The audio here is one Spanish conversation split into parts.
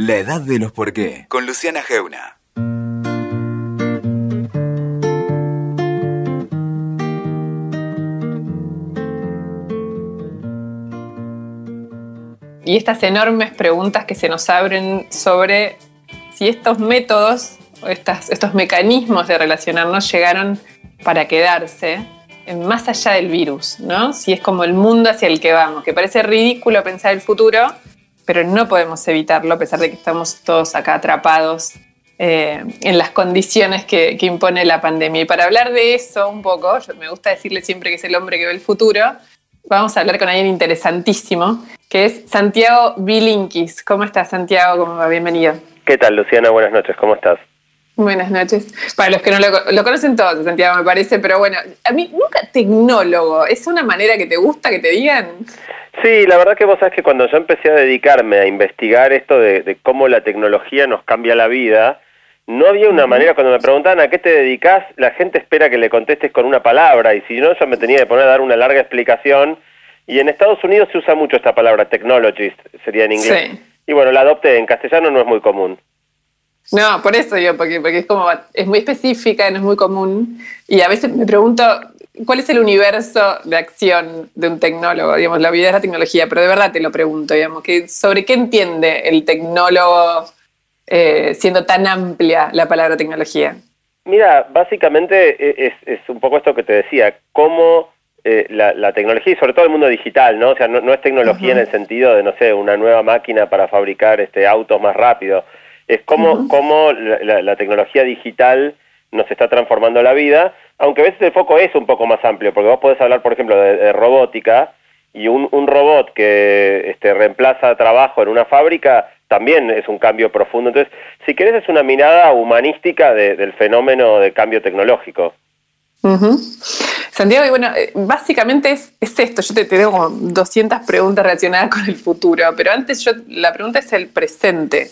La edad de los por qué, con Luciana Geuna. Y estas enormes preguntas que se nos abren sobre si estos métodos, estas, estos mecanismos de relacionarnos llegaron para quedarse más allá del virus, ¿no? Si es como el mundo hacia el que vamos, que parece ridículo pensar el futuro, pero no podemos evitarlo a pesar de que estamos todos acá atrapados eh, en las condiciones que, impone la pandemia. Y para hablar de eso un poco, me gusta decirle siempre que es el hombre que ve el futuro, vamos a hablar con alguien interesantísimo, que es Santiago Bilinkis. ¿Cómo estás, Santiago? ¿Cómo va? Bienvenido. ¿Qué tal, Luciana? Buenas noches, ¿cómo estás? Buenas noches. Para los que no lo, conocen todos, Santiago, me parece, pero bueno, a mí nunca tecnólogo, ¿es una manera que te gusta que te digan? Sí, la verdad que vos sabés que cuando yo empecé a dedicarme a investigar esto de, cómo la tecnología nos cambia la vida, no había una manera, cuando me preguntaban a qué te dedicas, la gente espera que le contestes con una palabra, y si no, yo me tenía que poner a dar una larga explicación, y en Estados Unidos se usa mucho esta palabra, technologist, sería en inglés. Y bueno, la adopté, en castellano no es muy común. No, por eso yo, porque, porque es como, es muy específica, no es muy común. Y a veces me pregunto, ¿cuál es el universo de acción de un tecnólogo? Digamos, la vida es la tecnología, pero de verdad te lo pregunto, digamos, que ¿sobre qué entiende el tecnólogo eh, siendo tan amplia la palabra tecnología? Mira, básicamente es, es un poco esto que te decía, cómo eh, la, tecnología y sobre todo el mundo digital, ¿no? O sea, no, es tecnología en el sentido de, no sé, una nueva máquina para fabricar este autos más rápido es cómo, cómo la, tecnología digital nos está transformando la vida, aunque a veces el foco es un poco más amplio, porque vos podés hablar, por ejemplo, de, robótica, y un, robot que este, reemplaza trabajo en una fábrica también es un cambio profundo. Entonces, si querés, es una mirada humanística del fenómeno de cambio tecnológico. Santiago, y bueno, eh, básicamente es, es esto. Yo te, te, tengo 200 preguntas relacionadas con el futuro, pero antes yo, la pregunta es el presente.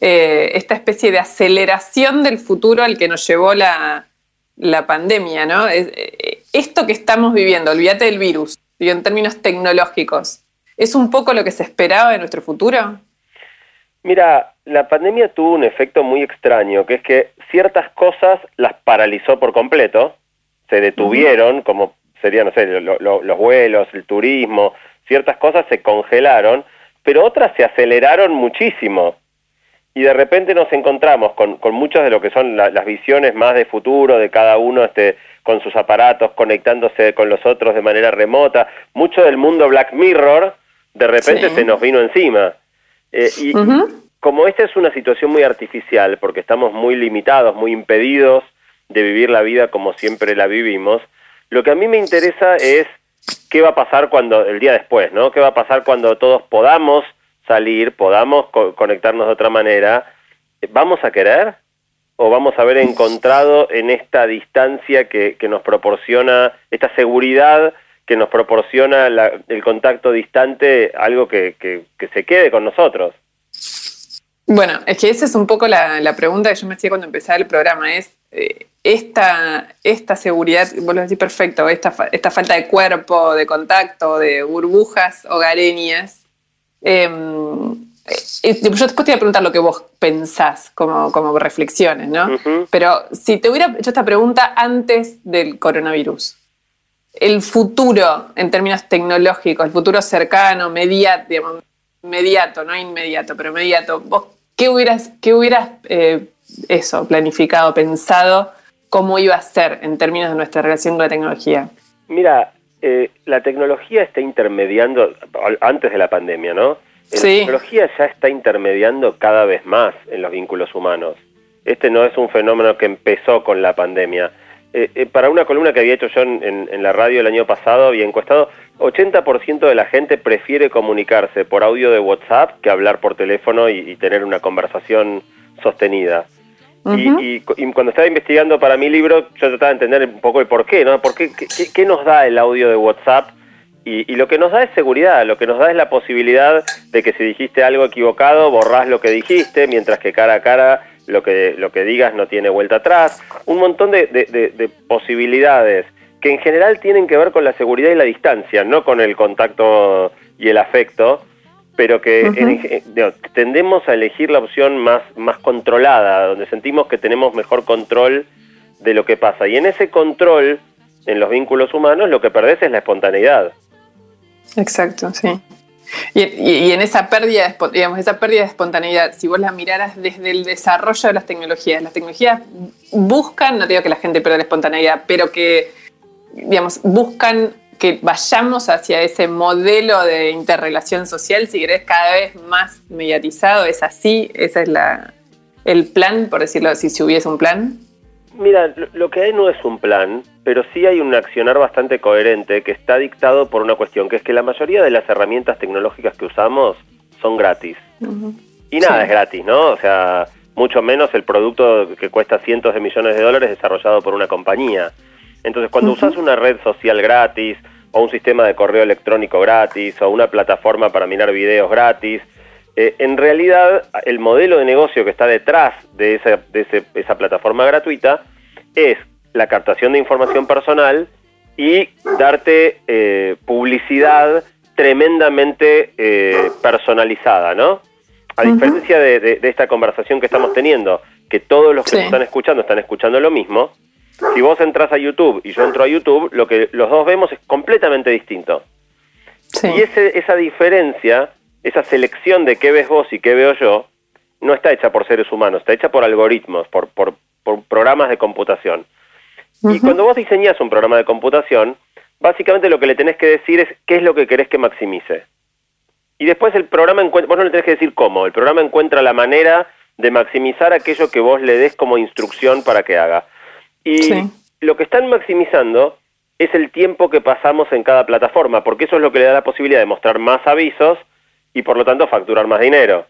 Eh, esta especie de aceleración del futuro al que nos llevó la, pandemia, ¿no? Eh, esto que estamos viviendo, olvídate del virus, y en términos tecnológicos, ¿es un poco lo que se esperaba de nuestro futuro? Mira, la pandemia tuvo un efecto muy extraño, que es que ciertas cosas las paralizó por completo, se detuvieron, como serían, no sé, los vuelos, el turismo, ciertas cosas se congelaron, pero otras se aceleraron muchísimo y de repente nos encontramos con, con muchas de lo que son las visiones más de futuro de cada uno este, con sus aparatos, conectándose con los otros de manera remota. Mucho del mundo Black Mirror de repente se nos vino encima. Eh, y como esta es una situación muy artificial, porque estamos muy limitados, muy impedidos de vivir la vida como siempre la vivimos, lo que a mí me interesa es qué va a pasar cuando el día después, ¿no? ¿Qué va a pasar cuando todos podamos salir, podamos conectarnos de otra manera, ¿vamos a querer? ¿O vamos a haber encontrado en esta distancia que, nos proporciona, esta seguridad que nos proporciona el contacto distante, algo que, se quede con nosotros? Bueno, es que esa es un poco la, pregunta que yo me hacía cuando empezaba el programa, es eh, esta, esta seguridad, vos lo decís perfecto, esta, esta falta de cuerpo, de contacto, de burbujas hogareñas, eh, yo después te voy a preguntar lo que vos pensás como, como reflexiones, ¿no? Pero si te hubiera hecho esta pregunta antes del coronavirus, el futuro en términos tecnológicos, el futuro cercano, mediato, mediato no inmediato, pero mediato, ¿vos qué hubieras, qué hubieras eh, eso, planificado, pensado, cómo iba a ser en términos de nuestra relación con la tecnología? Mira, eh, la tecnología está intermediando, antes de la pandemia, ¿no? La tecnología ya está intermediando cada vez más en los vínculos humanos. Este no es un fenómeno que empezó con la pandemia. Eh, eh, para una columna que había hecho yo en, la radio el año pasado, había encuestado, 80% de la gente prefiere comunicarse por audio de WhatsApp que hablar por teléfono y tener una conversación sostenida y, cuando estaba investigando para mi libro, yo trataba de entender un poco el por qué, ¿no? ¿Por qué, qué, nos da el audio de WhatsApp? Y, lo que nos da es seguridad, lo que nos da es la posibilidad de que si dijiste algo equivocado, borrás lo que dijiste, mientras que cara a cara lo que, lo que digas no tiene vuelta atrás. Un montón de, de posibilidades que en general tienen que ver con la seguridad y la distancia, no con el contacto y el afecto, pero que tendemos a elegir la opción más, más controlada, donde sentimos que tenemos mejor control de lo que pasa. Y en ese control, en los vínculos humanos, lo que perdés es la espontaneidad. Exacto, sí. Y, en esa pérdida, de, digamos, esa pérdida de espontaneidad, si vos la miraras desde el desarrollo de las tecnologías, las tecnologías buscan, no digo que la gente pierda la espontaneidad, pero que, digamos, buscan que vayamos hacia ese modelo de interrelación social, si querés, cada vez más mediatizado, ¿es así? ¿Ese es la, el plan, por decirlo así, si hubiese un plan? Mira, lo que hay no es un plan, pero sí hay un accionar bastante coherente que está dictado por una cuestión, que es que la mayoría de las herramientas tecnológicas que usamos son gratis. Y nada es gratis, ¿no? O sea, mucho menos el producto que cuesta cientos de millones de dólares desarrollado por una compañía. Entonces, cuando usas una red social gratis, o un sistema de correo electrónico gratis, o una plataforma para mirar videos gratis, eh, en realidad el modelo de negocio que está detrás de esa, de esa plataforma gratuita es la captación de información personal y darte eh, publicidad tremendamente eh, personalizada, ¿no? A diferencia de, esta conversación que estamos teniendo, que todos los que están escuchando están escuchando lo mismo, si vos entras a YouTube y yo entro a YouTube, lo que los dos vemos es completamente distinto. Y ese, esa diferencia, esa selección de qué ves vos y qué veo yo, no está hecha por seres humanos, está hecha por algoritmos, por, por, programas de computación. Y cuando vos diseñás un programa de computación, básicamente lo que le tenés que decir es qué es lo que querés que maximice. Y después el programa encuentra, vos no le tenés que decir cómo, el programa encuentra la manera de maximizar aquello que vos le des como instrucción para que haga. Y lo que están maximizando es el tiempo que pasamos en cada plataforma, porque eso es lo que le da la posibilidad de mostrar más avisos y por lo tanto facturar más dinero.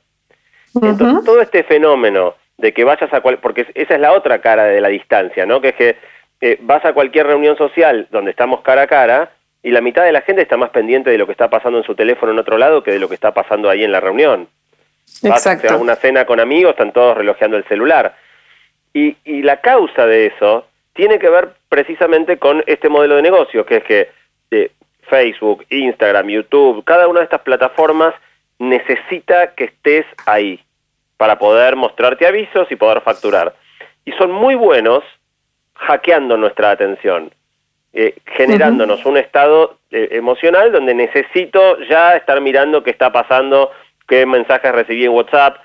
Entonces, todo este fenómeno de que vayas a cual, porque esa es la otra cara de la distancia, ¿no? Que es que eh, vas a cualquier reunión social donde estamos cara a cara y la mitad de la gente está más pendiente de lo que está pasando en su teléfono en otro lado que de lo que está pasando ahí en la reunión. Exacto. Vas a una cena con amigos, están todos relojeando el celular. Y, y la causa de eso tiene que ver precisamente con este modelo de negocio, que es que eh, Facebook, Instagram, YouTube, cada una de estas plataformas necesita que estés ahí para poder mostrarte avisos y poder facturar. Y son muy buenos hackeando nuestra atención, eh, generándonos un estado eh, emocional donde necesito ya estar mirando qué está pasando, qué mensajes recibí en WhatsApp.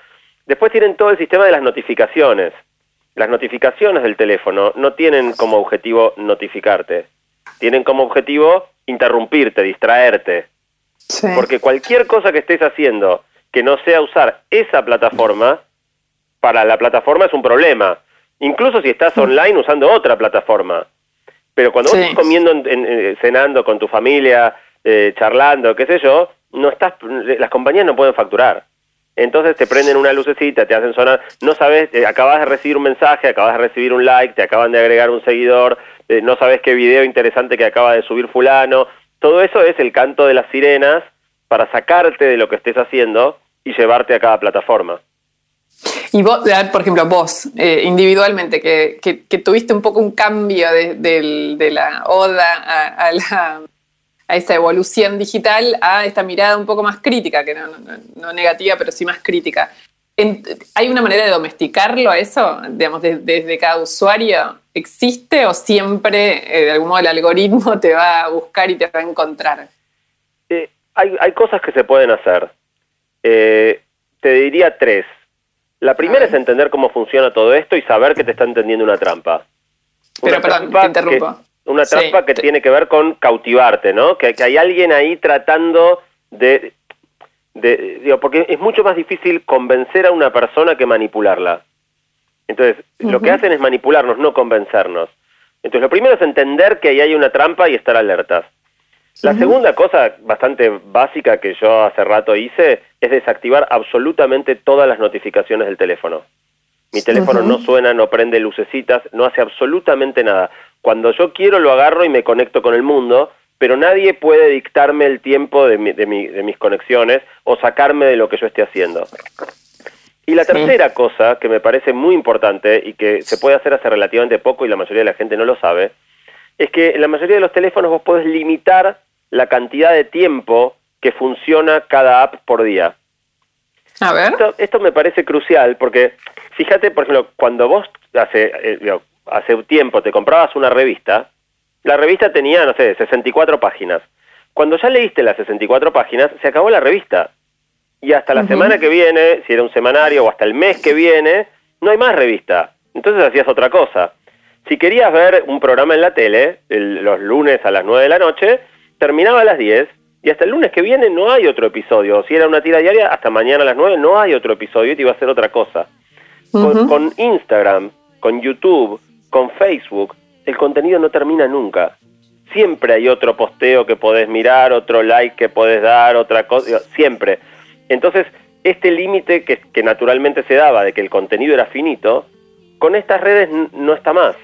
Después tienen todo el sistema de las notificaciones las notificaciones del teléfono no tienen como objetivo notificarte, tienen como objetivo interrumpirte, distraerte. Porque cualquier cosa que estés haciendo que no sea usar esa plataforma, para la plataforma es un problema. Incluso si estás online usando otra plataforma. Pero cuando vos estás comiendo, eh, cenando con tu familia, eh, charlando, qué sé yo, no estás, las compañías no pueden facturar. Entonces te prenden una lucecita, te hacen sonar, no sabes, eh, acabas de recibir un mensaje, acabas de recibir un like, te acaban de agregar un seguidor, eh, no sabes qué video interesante que acaba de subir fulano. Todo eso es el canto de las sirenas para sacarte de lo que estés haciendo y llevarte a cada plataforma. Y vos, por ejemplo, vos, eh, individualmente, que, que, tuviste un poco un cambio de, la oda a la a esa evolución digital, a esta mirada un poco más crítica, que no, negativa, pero sí más crítica. ¿Hay una manera de domesticarlo a eso? Digamos, desde cada usuario, ¿existe o siempre eh, de algún modo el algoritmo te va a buscar y te va a encontrar? Eh, hay, hay, cosas que se pueden hacer. Eh, te diría tres. La primera es entender cómo funciona todo esto y saber que te está entendiendo una trampa. Pero perdón, te interrumpo. Una trampa que tiene que ver con cautivarte, ¿no? Que, hay alguien ahí tratando de, digo, porque es mucho más difícil convencer a una persona que manipularla. Entonces, lo que hacen es manipularnos, no convencernos. Entonces, lo primero es entender que ahí hay una trampa y estar alertas. La segunda cosa bastante básica que yo hace rato hice es desactivar absolutamente todas las notificaciones del teléfono. Mi teléfono no suena, no prende lucecitas, no hace absolutamente nada. Cuando yo quiero lo agarro y me conecto con el mundo, pero nadie puede dictarme el tiempo de, mis conexiones o sacarme de lo que yo esté haciendo. Y la tercera cosa que me parece muy importante y que se puede hacer hace relativamente poco y la mayoría de la gente no lo sabe, es que en la mayoría de los teléfonos vos podés limitar la cantidad de tiempo que funciona cada app por día. A ver. Esto, me parece crucial porque, fíjate, por ejemplo, cuando vos hace, eh, hace tiempo te comprabas una revista, la revista tenía, no sé, 64 páginas. Cuando ya leíste las 64 páginas, se acabó la revista. Y hasta la semana que viene, si era un semanario, o hasta el mes que viene, no hay más revista. Entonces hacías otra cosa. Si querías ver un programa en la tele, los lunes a las 9 de la noche, terminaba a las 10 y hasta el lunes que viene no hay otro episodio. Si era una tira diaria, hasta mañana a las 9 no hay otro episodio y te iba a hacer otra cosa. con, Instagram, con YouTube, con Facebook, el contenido no termina nunca. Siempre hay otro posteo que podés mirar, otro like que podés dar, otra cosa, siempre. Entonces, este límite que, naturalmente se daba de que el contenido era finito, con estas redes no está más.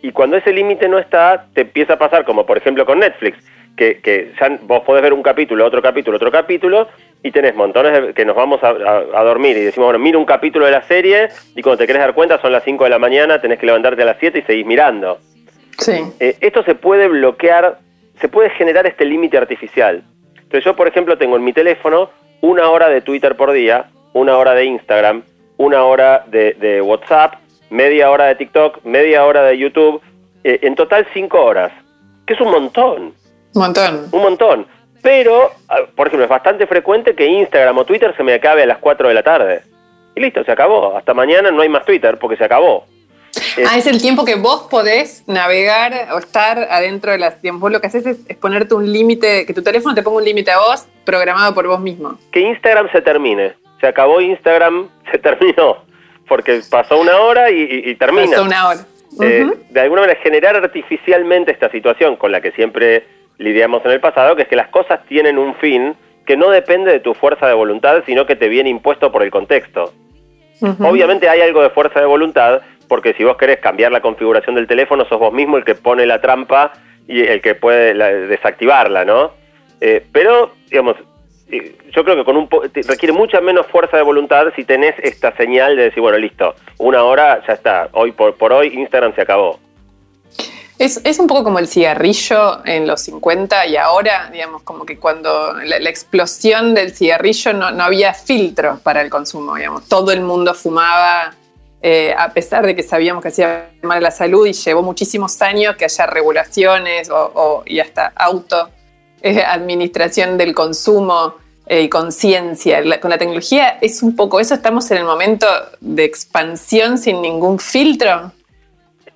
Y cuando ese límite no está, te empieza a pasar como por ejemplo con Netflix que, que ya vos podés ver un capítulo, otro capítulo, otro capítulo, y tenés montones de, que nos vamos a, dormir y decimos, bueno, mira un capítulo de la serie y cuando te querés dar cuenta son las 5 de la mañana, tenés que levantarte a las 7 y seguís mirando. Sí. Eh, esto se puede bloquear, se puede generar este límite artificial. Entonces yo, por ejemplo, tengo en mi teléfono una hora de Twitter por día, una hora de Instagram, una hora de, WhatsApp, media hora de TikTok, media hora de YouTube, eh, en total cinco horas, que es un montón. Un montón. Un montón. Pero, ah, por ejemplo, es bastante frecuente que Instagram o Twitter se me acabe a las 4 de la tarde. Y listo, se acabó. Hasta mañana no hay más Twitter porque se acabó. ah, es el tiempo que vos podés navegar o estar adentro de las tiempos. Vos lo que haces es, ponerte un límite, que tu teléfono te ponga un límite a vos programado por vos mismo. Que Instagram se termine. Se acabó Instagram, se terminó. Porque pasó una hora y, termina. Pasó una hora. Eh, de alguna manera generar artificialmente esta situación con la que siempre lidiamos en el pasado, que es que las cosas tienen un fin que no depende de tu fuerza de voluntad, sino que te viene impuesto por el contexto. Obviamente hay algo de fuerza de voluntad, porque si vos querés cambiar la configuración del teléfono, sos vos mismo el que pone la trampa y el que puede desactivarla, ¿no? Eh, pero, digamos, eh, yo creo que con un requiere mucha menos fuerza de voluntad si tenés esta señal de decir, bueno, listo, una hora ya está, hoy por, por hoy Instagram se acabó. Es, un poco como el cigarrillo en los 50 y ahora, digamos, como que cuando la, explosión del cigarrillo no, había filtros para el consumo, digamos, todo el mundo fumaba, eh, a pesar de que sabíamos que hacía mal a la salud y llevó muchísimos años que haya regulaciones o, y hasta auto eh, administración del consumo eh, y conciencia. Con la tecnología es un poco eso, estamos en el momento de expansión sin ningún filtro.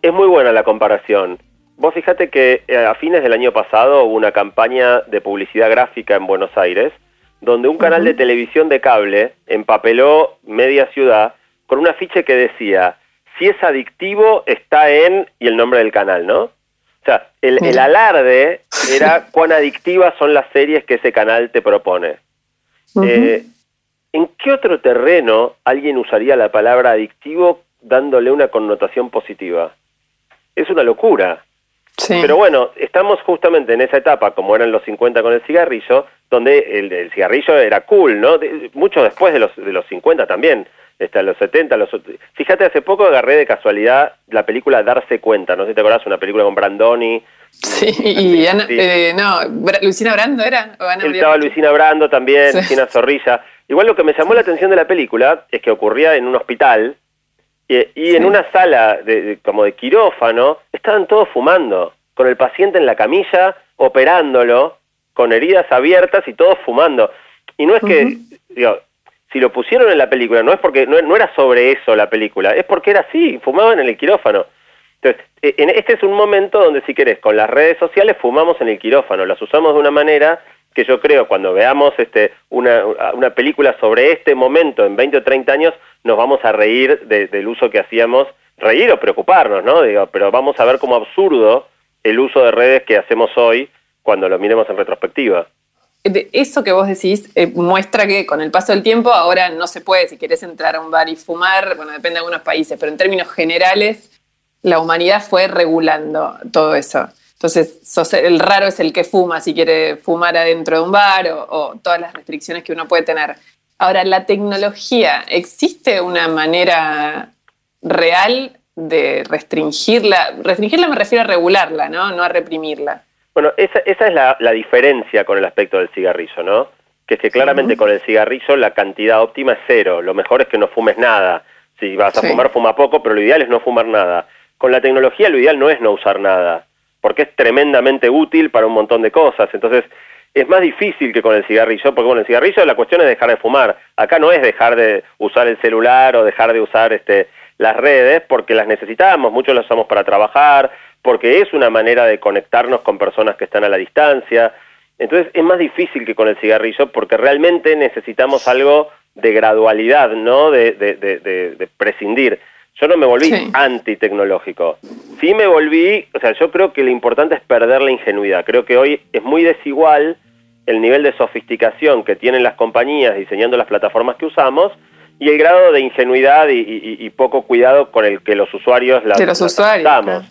Es muy buena la comparación. Vos fíjate que eh, a fines del año pasado hubo una campaña de publicidad gráfica en Buenos Aires, donde un canal de televisión de cable empapeló media ciudad con un afiche que decía, si es adictivo, está en, y el nombre del canal, ¿no? O sea, el, alarde era cuán adictivas son las series que ese canal te propone. Eh, ¿En qué otro terreno alguien usaría la palabra adictivo dándole una connotación positiva? Es una locura. Pero bueno, estamos justamente en esa etapa, como eran los 50 con el cigarrillo, donde el, cigarrillo era cool, ¿no? mucho después de los, de los 50 también, hasta los 70. Los, fíjate, hace poco agarré de casualidad la película Darse Cuenta, no sé si te acordás, una película con Brandoni. Sí, y Ana, eh, no, Luisina Brando era. estaba Luisina Brando también, Luisina Zorrilla. Igual lo que me llamó la atención de la película es que ocurría en un hospital y, en una sala de, como de quirófano estaban todos fumando, con el paciente en la camilla, operándolo, con heridas abiertas y todos fumando. Y no es que, digo, si lo pusieron en la película, no es porque no, no, era sobre eso la película, es porque era así, fumaban en el quirófano. Entonces, e, en este es un momento donde si querés, con las redes sociales fumamos en el quirófano, las usamos de una manera que yo creo cuando veamos este, una, una película sobre este momento en 20 o 30 años, nos vamos a reír del uso que hacíamos, reír o preocuparnos, ¿no? Digo, pero vamos a ver como absurdo el uso de redes que hacemos hoy cuando lo miremos en retrospectiva. eso que vos decís eh, muestra que con el paso del tiempo ahora no se puede, si querés entrar a un bar y fumar, bueno, depende de algunos países, pero en términos generales la humanidad fue regulando todo eso. Entonces, el raro es el que fuma si quiere fumar adentro de un bar o, todas las restricciones que uno puede tener. Ahora, la tecnología, ¿existe una manera real de restringirla? Restringirla me refiero a regularla, ¿no? No a reprimirla. Bueno, esa, esa es la, la, diferencia con el aspecto del cigarrillo, ¿no? Que es que claramente con el cigarrillo la cantidad óptima es cero. Lo mejor es que no fumes nada. Si vas a fumar, fuma poco, pero lo ideal es no fumar nada. Con la tecnología lo ideal no es no usar nada, porque es tremendamente útil para un montón de cosas. Entonces, es más difícil que con el cigarrillo, porque con el cigarrillo la cuestión es dejar de fumar. Acá no es dejar de usar el celular o dejar de usar este, las redes, porque las necesitamos, muchos las usamos para trabajar, porque es una manera de conectarnos con personas que están a la distancia. Entonces es más difícil que con el cigarrillo, porque realmente necesitamos algo de gradualidad, ¿no? De, de, de, de prescindir. Yo no me volví sí. antitecnológico. Sí me volví, o sea, yo creo que lo importante es perder la ingenuidad. Creo que hoy es muy desigual el nivel de sofisticación que tienen las compañías diseñando las plataformas que usamos y el grado de ingenuidad y, y, y poco cuidado con el que los usuarios las, de los las usuarios. Claro.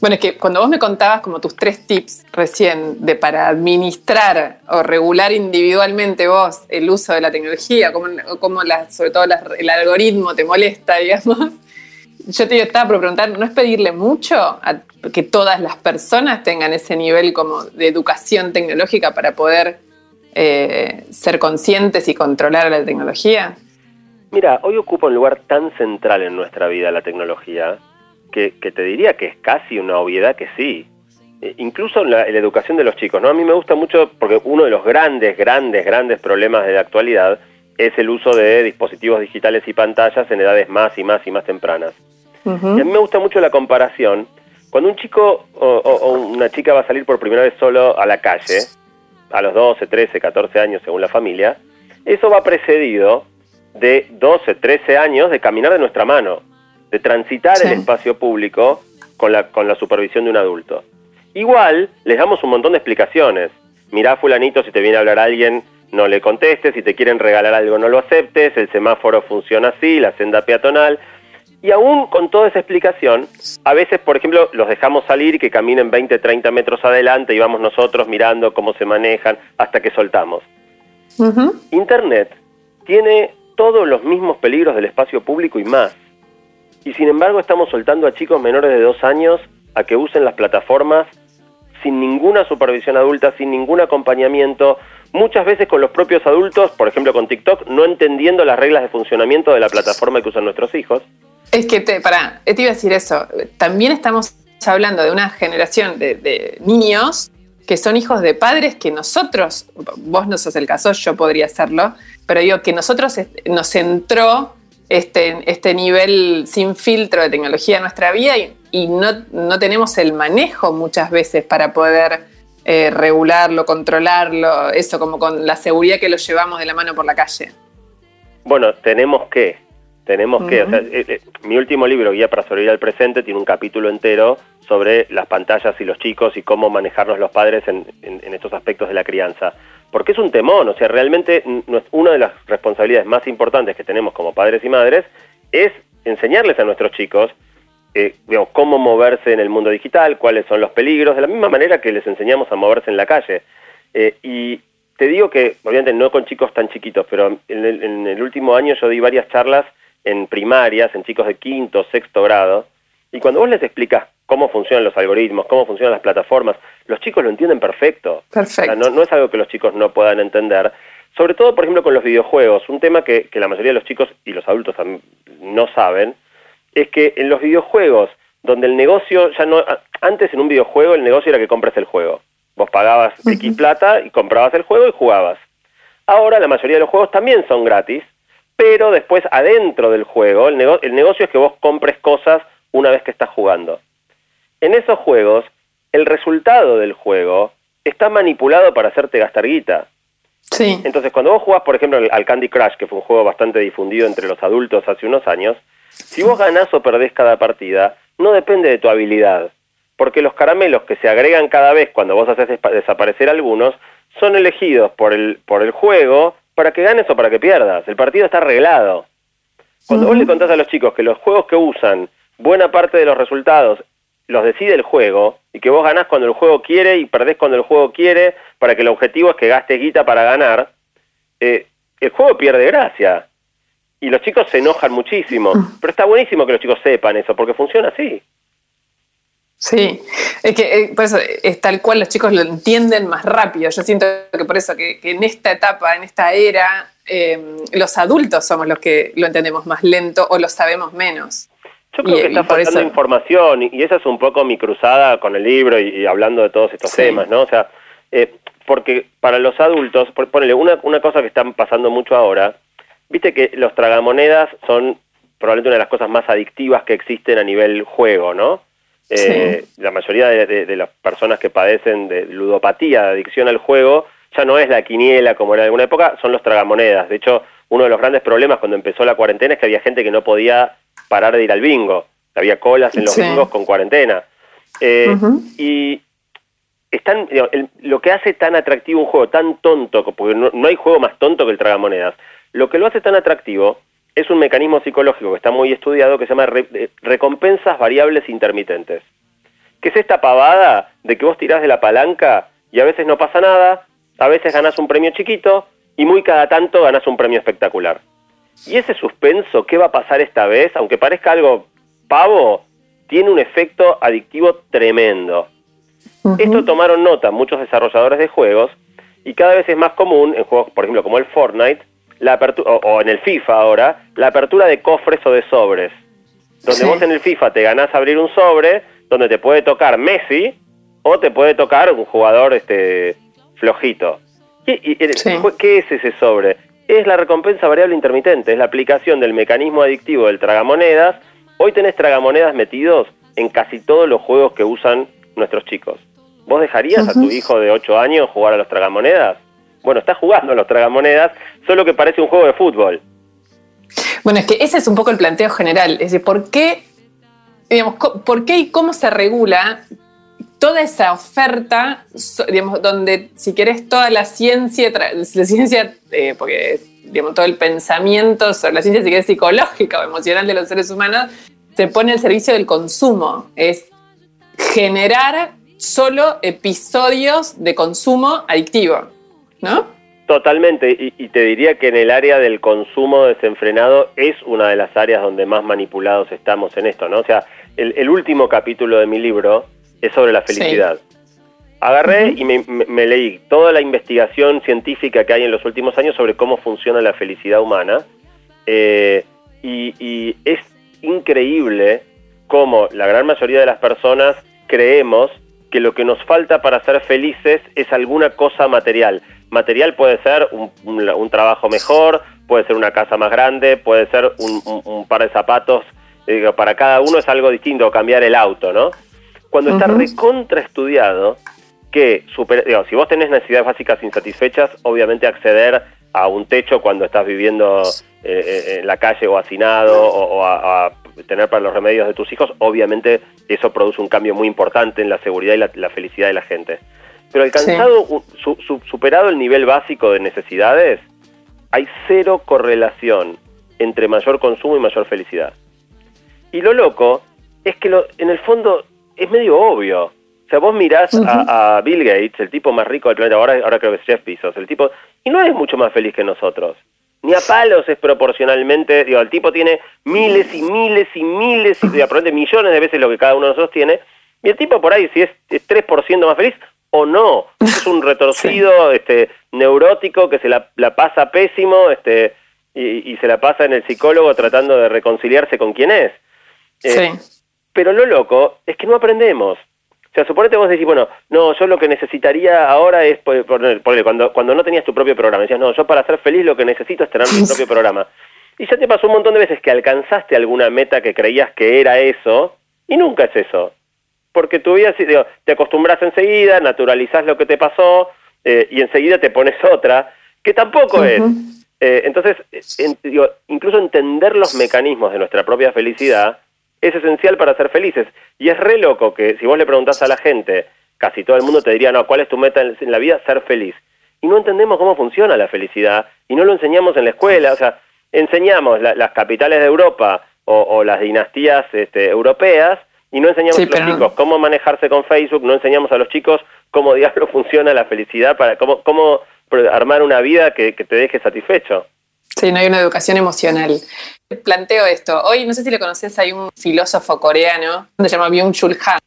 Bueno, es que cuando vos me contabas como tus tres tips recién de para administrar o regular individualmente vos el uso de la tecnología, cómo, cómo la, sobre todo la, el algoritmo te molesta, digamos, yo te estaba por preguntar, ¿no es pedirle mucho a que todas las personas tengan ese nivel como de educación tecnológica para poder eh, ser conscientes y controlar la tecnología? Mira, hoy ocupa un lugar tan central en nuestra vida la tecnología que, que te diría que es casi una obviedad que sí. Eh, incluso en la, la, educación de los chicos, ¿no? A mí me gusta mucho porque uno de los grandes, grandes, grandes problemas de la actualidad es el uso de dispositivos digitales y pantallas en edades más y más y más tempranas. Uh -huh. Y a mí me gusta mucho la comparación. Cuando un chico o, o, una chica va a salir por primera vez solo a la calle, a los 12, 13, 14 años según la familia, eso va precedido de 12, 13 años de caminar de nuestra mano, de transitar sí. el espacio público con la, con la supervisión de un adulto. Igual les damos un montón de explicaciones. Mirá fulanito si te viene a hablar alguien no le contestes, si te quieren regalar algo no lo aceptes, el semáforo funciona así, la senda peatonal. Y aún con toda esa explicación, a veces, por ejemplo, los dejamos salir y que caminen 20, 30 metros adelante y vamos nosotros mirando cómo se manejan hasta que soltamos. Uh -huh. Internet tiene todos los mismos peligros del espacio público y más. Y sin embargo estamos soltando a chicos menores de dos años a que usen las plataformas sin ninguna supervisión adulta, sin ningún acompañamiento, muchas veces con los propios adultos, por ejemplo con TikTok, no entendiendo las reglas de funcionamiento de la plataforma que usan nuestros hijos. Es que, te, para, te iba a decir eso, también estamos hablando de una generación de, de niños que son hijos de padres que nosotros, vos no sos el caso, yo podría serlo, pero digo que nosotros nos entró este, este nivel sin filtro de tecnología en nuestra vida y, y no, no, tenemos el manejo muchas veces para poder eh, regularlo, controlarlo, eso como con la seguridad que lo llevamos de la mano por la calle. Bueno, tenemos que, tenemos uh -huh. que, o sea, eh, eh, mi último libro, Guía para sobrevivir al presente, tiene un capítulo entero sobre las pantallas y los chicos y cómo manejarnos los padres en, en, en estos aspectos de la crianza. Porque es un temón, o sea, realmente una de las responsabilidades más importantes que tenemos como padres y madres es enseñarles a nuestros chicos eh, digamos, cómo moverse en el mundo digital, cuáles son los peligros, de la misma manera que les enseñamos a moverse en la calle. Eh, y te digo que, obviamente no con chicos tan chiquitos, pero en el, en el, último año yo di varias charlas en primarias, en chicos de quinto, sexto grado, y cuando vos les explicas cómo funcionan los algoritmos, cómo funcionan las plataformas, los chicos lo entienden perfecto. Perfecto. O sea, no, no, es algo que los chicos no puedan entender. Sobre todo, por ejemplo, con los videojuegos, un tema que, que la mayoría de los chicos y los adultos no saben, es que en los videojuegos, donde el negocio ya no... Antes en un videojuego el negocio era que compres el juego. Vos pagabas uh -huh. X plata y comprabas el juego y jugabas. Ahora la mayoría de los juegos también son gratis, pero después adentro del juego, el, nego el negocio es que vos compres cosas una vez que estás jugando. En esos juegos, el resultado del juego está manipulado para hacerte gastar guita. Sí. Entonces, cuando vos jugás, por ejemplo, al Candy Crush, que fue un juego bastante difundido entre los adultos hace unos años, si vos ganás o perdés cada partida, no depende de tu habilidad, porque los caramelos que se agregan cada vez cuando vos haces desaparecer algunos son elegidos por el, por el juego para que ganes o para que pierdas. El partido está arreglado. Cuando vos le contás a los chicos que los juegos que usan buena parte de los resultados los decide el juego y que vos ganás cuando el juego quiere y perdés cuando el juego quiere para que el objetivo es que gastes guita para ganar, eh, el juego pierde gracia. Y los chicos se enojan muchísimo. Pero está buenísimo que los chicos sepan eso, porque funciona así. Sí, Es que eh, por eso es tal cual los chicos lo entienden más rápido. Yo siento que por eso que, en esta etapa, en esta era, eh, los adultos somos los que lo entendemos más lento o lo sabemos menos. Yo creo que está faltando información y, esa es un poco mi cruzada con el libro y, hablando de todos estos temas, ¿no? O sea, eh, porque para los adultos, ponele una, una cosa que están pasando mucho ahora, viste que los tragamonedas son probablemente una de las cosas más adictivas que existen a nivel juego, ¿no? Eh, la mayoría de, las personas que padecen de ludopatía, de adicción al juego, ya no es la quiniela como era en alguna época, son los tragamonedas. De hecho, uno de los grandes problemas cuando empezó la cuarentena es que había gente que no podía parar de ir al bingo. Había colas en los bingos con cuarentena. Eh, y están, lo que hace tan atractivo un juego, tan tonto, porque no, hay juego más tonto que el tragamonedas, lo que lo hace tan atractivo es un mecanismo psicológico que está muy estudiado que se llama eh, recompensas variables intermitentes. Que es esta pavada de que vos tirás de la palanca y a veces no pasa nada, a veces ganás un premio chiquito y muy cada tanto ganás un premio espectacular. Y ese suspenso, ¿qué va a pasar esta vez? Aunque parezca algo pavo, tiene un efecto adictivo tremendo. Esto tomaron nota muchos desarrolladores de juegos y cada vez es más común en juegos, por ejemplo, como el Fortnite, la apertura, o, en el FIFA ahora, la apertura de cofres o de sobres. Donde vos en el FIFA te ganás abrir un sobre donde te puede tocar Messi o te puede tocar un jugador este flojito. ¿Qué, ¿Qué es ese sobre? es la recompensa variable intermitente, es la aplicación del mecanismo adictivo del tragamonedas. Hoy tenés tragamonedas metidos en casi todos los juegos que usan nuestros chicos. ¿Vos dejarías a tu hijo de 8 años jugar a los tragamonedas? Bueno, está jugando a los tragamonedas, solo que parece un juego de fútbol. Bueno, es que ese es un poco el planteo general. Es decir, ¿por qué, digamos, por qué y cómo se regula toda esa oferta, digamos, donde si querés toda la ciencia, la ciencia, eh, porque digamos, todo el pensamiento sobre la ciencia, si querés, psicológica o emocional de los seres humanos, se pone al servicio del consumo. Es generar solo episodios de consumo adictivo, ¿no? Totalmente, y, te diría que en el área del consumo desenfrenado es una de las áreas donde más manipulados estamos en esto, ¿no? O sea, el último capítulo de mi libro es sobre la felicidad. Agarré y me, leí toda la investigación científica que hay en los últimos años sobre cómo funciona la felicidad humana. Eh, y, es increíble cómo la gran mayoría de las personas creemos que lo que nos falta para ser felices es alguna cosa material. Material puede ser un, trabajo mejor, puede ser una casa más grande, puede ser un, par de zapatos. Eh, para cada uno es algo distinto, cambiar el auto, ¿no? cuando está recontraestudiado que si vos tenés necesidades básicas insatisfechas, obviamente acceder a un techo cuando estás viviendo eh, eh, en la calle o hacinado o, a, tener para los remedios de tus hijos, obviamente eso produce un cambio muy importante en la seguridad y la, felicidad de la gente. Pero alcanzado, superado el nivel básico de necesidades, hay cero correlación entre mayor consumo y mayor felicidad. Y lo loco es que lo, en el fondo es medio obvio. O sea, vos mirás a, Bill Gates, el tipo más rico del planeta, ahora, ahora creo que es Jeff Bezos, el tipo, y no es mucho más feliz que nosotros. Ni a palos es proporcionalmente, digo, el tipo tiene miles y miles y miles, y probablemente millones de veces lo que cada uno de nosotros tiene, y el tipo por ahí, si es, 3% más feliz o no, es un retorcido este, neurótico que se la, pasa pésimo este, y, se la pasa en el psicólogo tratando de reconciliarse con quién es. Eh, pero lo loco es que no aprendemos. O sea, suponete vos decís, bueno, no, yo lo que necesitaría ahora es, por, cuando, cuando no tenías tu propio programa, decías, no, yo para ser feliz lo que necesito es tener mi propio programa. Y ya te pasó un montón de veces que alcanzaste alguna meta que creías que era eso, y nunca es eso. Porque tu vida, digo, te acostumbras enseguida, naturalizás lo que te pasó, eh, y enseguida te pones otra, que tampoco es. Eh, entonces, digo, incluso entender los mecanismos de nuestra propia felicidad es esencial para ser felices. Y es re loco que si vos le preguntás a la gente, casi todo el mundo te diría, no, ¿cuál es tu meta en la vida? Ser feliz. Y no entendemos cómo funciona la felicidad y no lo enseñamos en la escuela. O sea, enseñamos las capitales de Europa o, las dinastías este, europeas y no enseñamos a los chicos cómo manejarse con Facebook, no enseñamos a los chicos cómo diablo funciona la felicidad, para cómo, cómo armar una vida que, que te deje satisfecho. Sí, no hay una educación emocional. Planteo esto. Hoy, no sé si le conoces, hay un filósofo coreano, se llama Byung-Chul Han.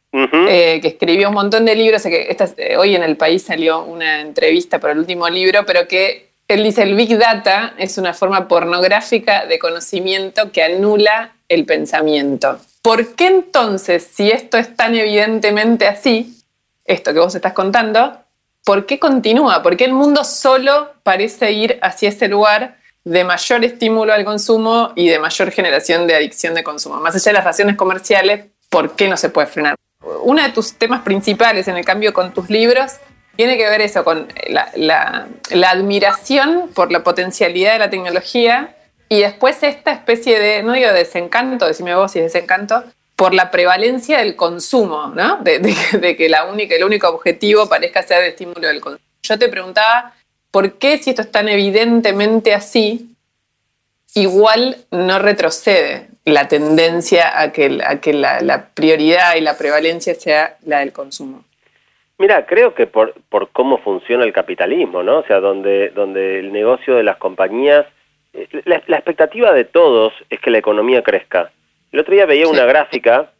eh, que escribió un montón de libros, que eh, hoy en el país salió una entrevista por el último libro, pero que él dice, el Big Data es una forma pornográfica de conocimiento que anula el pensamiento. ¿Por qué entonces, si esto es tan evidentemente así, esto que vos estás contando, ¿por qué continúa? ¿Por qué el mundo solo parece ir hacia ese lugar de mayor estímulo al consumo y de mayor generación de adicción de consumo? Más allá de las razones comerciales, ¿por qué no se puede frenar? Uno de tus temas principales en el cambio con tus libros tiene que ver eso con la, admiración por la potencialidad de la tecnología y después esta especie de, no digo desencanto, decime vos si es desencanto, por la prevalencia del consumo, ¿no? De, que la única, el único objetivo parezca ser el estímulo del consumo. Yo te preguntaba, ¿por qué si esto es tan evidentemente así, igual no retrocede la tendencia a que, que la prioridad y la prevalencia sea la del consumo? Mira, creo que por, por cómo funciona el capitalismo, ¿no? O sea, donde, donde el negocio de las compañías, eh, la, expectativa de todos es que la economía crezca. El otro día veía una gráfica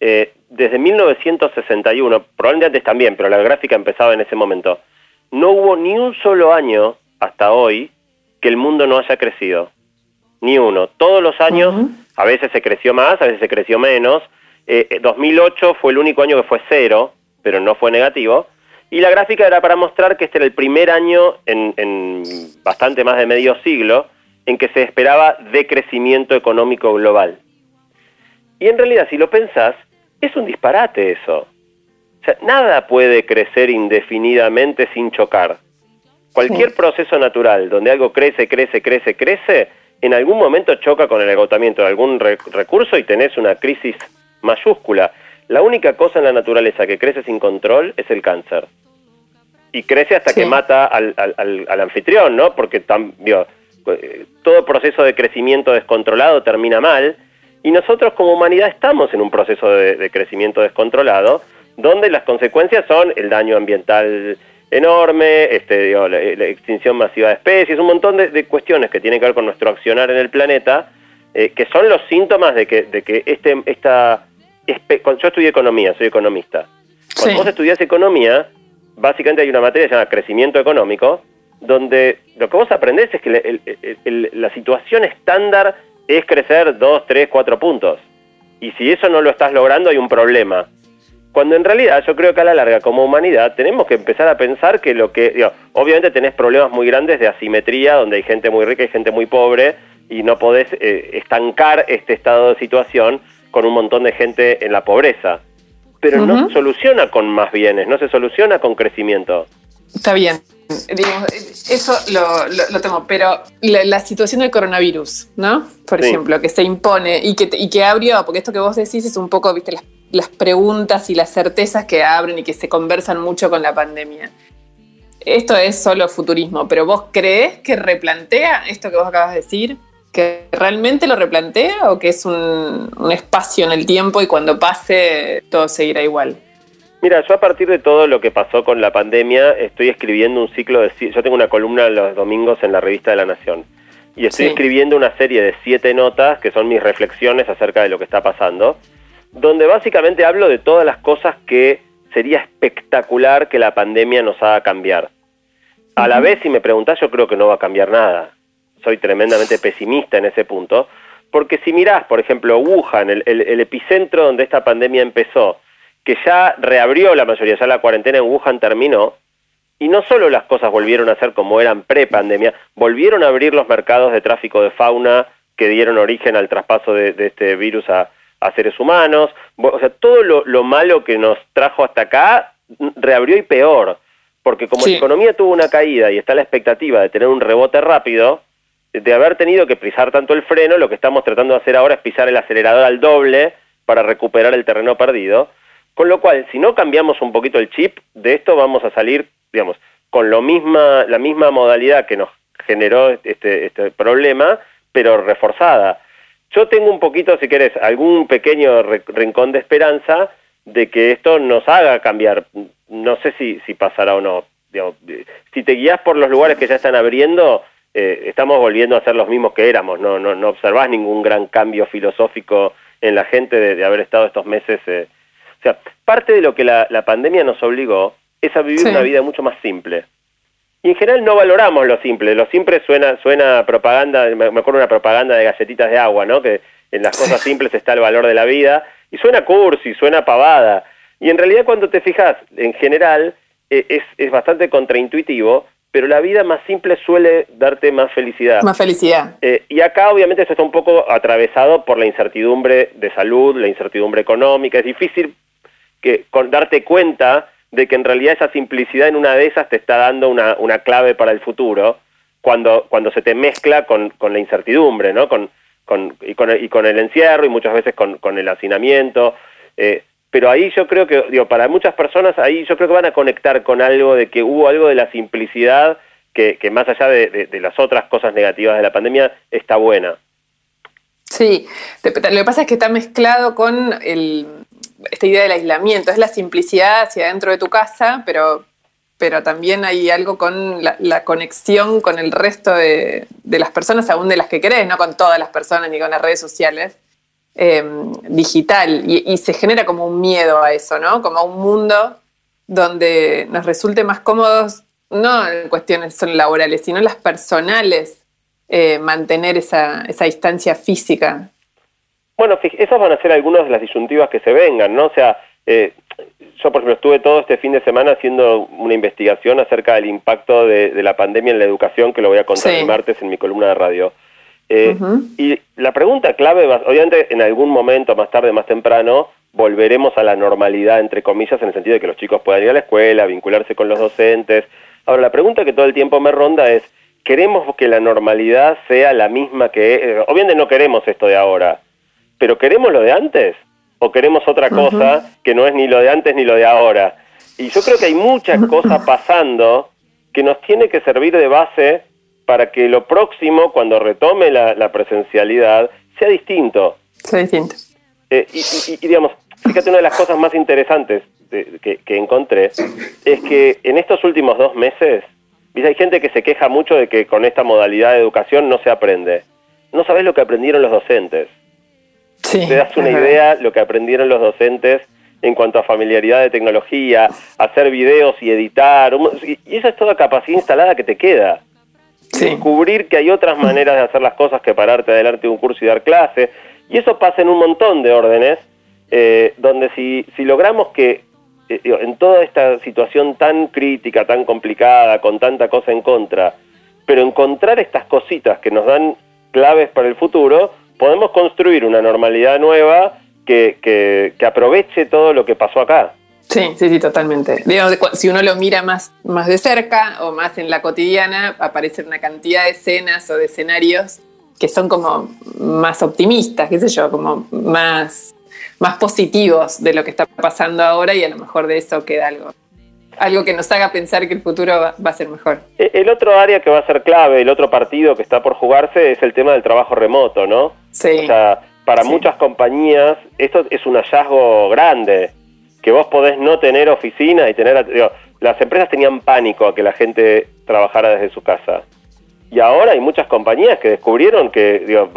eh, desde 1961, probablemente antes también, pero la gráfica empezaba en ese momento. No hubo ni un solo año hasta hoy que el mundo no haya crecido. Ni uno. Todos los años, a veces se creció más, a veces se creció menos. Eh, 2008 fue el único año que fue cero pero no fue negativo. Y la gráfica era para mostrar que este era el primer año en, bastante más de medio siglo en que se esperaba decrecimiento económico global. Y en realidad, si lo pensás, es un disparate eso. O sea, nada puede crecer indefinidamente sin chocar. Cualquier proceso natural donde algo crece, crece, crece, crece, en algún momento choca con el agotamiento de algún recurso y tenés una crisis mayúscula. La única cosa en la naturaleza que crece sin control es el cáncer. Y crece hasta que mata al, anfitrión, ¿no? Porque eh, todo proceso de crecimiento descontrolado termina mal. Y nosotros como humanidad estamos en un proceso de, crecimiento descontrolado, donde las consecuencias son el daño ambiental enorme, este, la, extinción masiva de especies, un montón de, cuestiones que tienen que ver con nuestro accionar en el planeta, eh, que son los síntomas de que, de que este, esta yo estudié economía, soy economista. Cuando vos estudias economía, básicamente hay una materia que se llama crecimiento económico, donde lo que vos aprendés es que la situación estándar es crecer 2, 3, 4 puntos. Y si eso no lo estás logrando, hay un problema. Cuando en realidad yo creo que a la larga, como humanidad, tenemos que empezar a pensar que lo que. obviamente tenés problemas muy grandes de asimetría, donde hay gente muy rica y gente muy pobre, y no podés eh, estancar este estado de situación con un montón de gente en la pobreza. Pero no se soluciona con más bienes, no se soluciona con crecimiento. Está bien. Eso lo, tengo, pero la, situación del coronavirus, ¿no? Por ejemplo, que se impone y que, y que abrió, porque esto que vos decís es un poco, viste, las, las preguntas y las certezas que abren y que se conversan mucho con la pandemia. Esto es solo futurismo, pero vos crees que replantea esto que vos acabas de decir? que realmente lo replantea o que es un, espacio en el tiempo y cuando pase todo seguirá igual? Mira, yo a partir de todo lo que pasó con la pandemia estoy escribiendo un ciclo de... Yo tengo una columna los domingos en la revista de La Nación. Y estoy escribiendo una serie de siete notas que son mis reflexiones acerca de lo que está pasando, donde básicamente hablo de todas las cosas que sería espectacular que la pandemia nos haga cambiar. A la vez, si me preguntás, yo creo que no va a cambiar nada. Soy tremendamente pesimista en ese punto, porque si mirás, por ejemplo, Wuhan, el, el, epicentro donde esta pandemia empezó, que ya reabrió la mayoría, ya la cuarentena en Wuhan terminó, y no solo las cosas volvieron a ser como eran pre-pandemia, volvieron a abrir los mercados de tráfico de fauna que dieron origen al traspaso de, este virus a, seres humanos, o sea, todo lo, malo que nos trajo hasta acá reabrió y peor, porque como la economía tuvo una caída y está la expectativa de tener un rebote rápido, de haber tenido que pisar tanto el freno, lo que estamos tratando de hacer ahora es pisar el acelerador al doble para recuperar el terreno perdido. Con lo cual, si no cambiamos un poquito el chip, de esto vamos a salir, digamos, con lo misma, la misma modalidad que nos generó este, este problema, pero reforzada. Yo tengo un poquito, si querés, algún pequeño rincón de esperanza de que esto nos haga cambiar. No sé si, pasará o no. si te guías por los lugares que ya están abriendo, eh, estamos volviendo a ser los mismos que éramos, no, no, observás ningún gran cambio filosófico en la gente de, haber estado estos meses. Eh. O sea, parte de lo que la, pandemia nos obligó es a vivir una vida mucho más simple. Y en general no valoramos lo simple. Lo simple suena, suena propaganda, me acuerdo una propaganda de galletitas de agua, ¿no? Que en las cosas simples está el valor de la vida. Y suena cursi, suena pavada. Y en realidad cuando te fijas, en general, eh, es, es bastante contraintuitivo pero la vida más simple suele darte más felicidad. Más felicidad. Eh, y acá obviamente esto está un poco atravesado por la incertidumbre de salud, la incertidumbre económica. Es difícil que, con, darte cuenta de que en realidad esa simplicidad en una de esas te está dando una, una clave para el futuro cuando, cuando se te mezcla con, con la incertidumbre, ¿no? Con, con, y, con el, encierro y muchas veces con, con el hacinamiento. Eh, pero ahí yo creo que, digo, para muchas personas ahí yo creo que van a conectar con algo de que hubo algo de la simplicidad que, que más allá de, las otras cosas negativas de la pandemia está buena. Sí, lo que pasa es que está mezclado con el, esta idea del aislamiento, es la simplicidad hacia dentro de tu casa, pero, pero también hay algo con la, conexión con el resto de, de, las personas, aún de las que querés, no con todas las personas ni con las redes sociales. Em, digital y, se genera como un miedo a eso, ¿no? Como a un mundo donde nos resulte más cómodos, no en cuestiones son laborales, sino las personales, eh, mantener esa, esa distancia física. Bueno, esas van a ser algunas de las disyuntivas que se vengan, ¿no? O sea, eh, yo por ejemplo estuve todo este fin de semana haciendo una investigación acerca del impacto de, de la pandemia en la educación, que lo voy a contar el martes en mi columna de radio. Eh, y la pregunta clave, obviamente en algún momento, más tarde, más temprano, volveremos a la normalidad, entre comillas, en el sentido de que los chicos puedan ir a la escuela, vincularse con los docentes. Ahora, la pregunta que todo el tiempo me ronda es, ¿queremos que la normalidad sea la misma que... Eh, obviamente no queremos esto de ahora, pero ¿queremos lo de antes? ¿O queremos otra cosa que no es ni lo de antes ni lo de ahora? Y yo creo que hay muchas cosas pasando que nos tiene que servir de base para que lo próximo, cuando retome la, presencialidad, sea distinto. Sea distinto. Eh, y, digamos, fíjate, una de las cosas más interesantes que, encontré es que en estos últimos dos meses, hay gente que se queja mucho de que con esta modalidad de educación no se aprende. No sabes lo que aprendieron los docentes. Sí, Te das una idea lo que aprendieron los docentes en cuanto a familiaridad de tecnología, hacer videos y editar. Y esa es toda capacidad instalada que te queda descubrir que hay otras maneras de hacer las cosas que pararte adelante de un curso y dar clase. Y eso pasa en un montón de órdenes, eh, donde si, si logramos que eh, en toda esta situación tan crítica, tan complicada, con tanta cosa en contra, pero encontrar estas cositas que nos dan claves para el futuro, podemos construir una normalidad nueva que, que, aproveche todo lo que pasó acá. Sí, sí, sí, totalmente. si uno lo mira más, más de cerca o más en la cotidiana, aparecen una cantidad de escenas o de escenarios que son como más optimistas, qué sé yo, como más, más positivos de lo que está pasando ahora y a lo mejor de eso queda algo. Algo que nos haga pensar que el futuro va, a ser mejor. E, el otro área que va a ser clave, el otro partido que está por jugarse es el tema del trabajo remoto, ¿no? Sí. O sea, para muchas compañías esto es un hallazgo grande que vos podés no tener oficina y tener... las empresas tenían pánico a que la gente trabajara desde su casa. Y ahora hay muchas compañías que descubrieron que digo,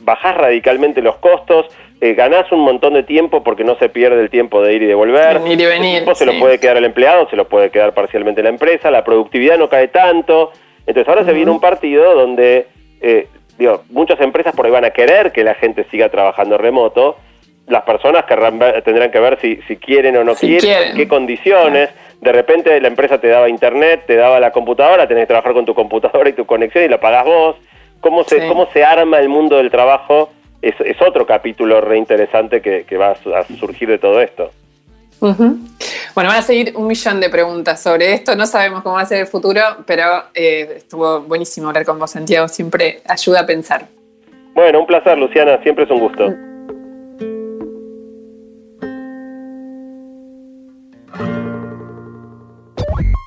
bajás radicalmente los costos, eh, ganás un montón de tiempo porque no se pierde el tiempo de ir y de volver. Ir y venir, el tiempo se lo puede quedar el empleado, se lo puede quedar parcialmente la empresa, la productividad no cae tanto. Entonces ahora se viene un partido donde eh, digo, muchas empresas por ahí van a querer que la gente siga trabajando remoto, las personas tendrán que ver si, si quieren o no quieren, qué condiciones. De repente la empresa te daba internet, te daba la computadora, tenés que trabajar con tu computadora y tu conexión y lo pagás vos. ¿Cómo se, cómo se arma el mundo del trabajo? Es, es otro capítulo reinteresante que, que va a surgir de todo esto. Bueno, van a seguir un millón de preguntas sobre esto. No sabemos cómo va a ser el futuro, pero eh, estuvo buenísimo hablar con vos, Santiago. Siempre ayuda a pensar. Bueno, un placer, Luciana. Siempre es un gusto.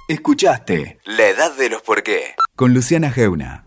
Escuchaste La Edad de los Por qué con Luciana Geuna.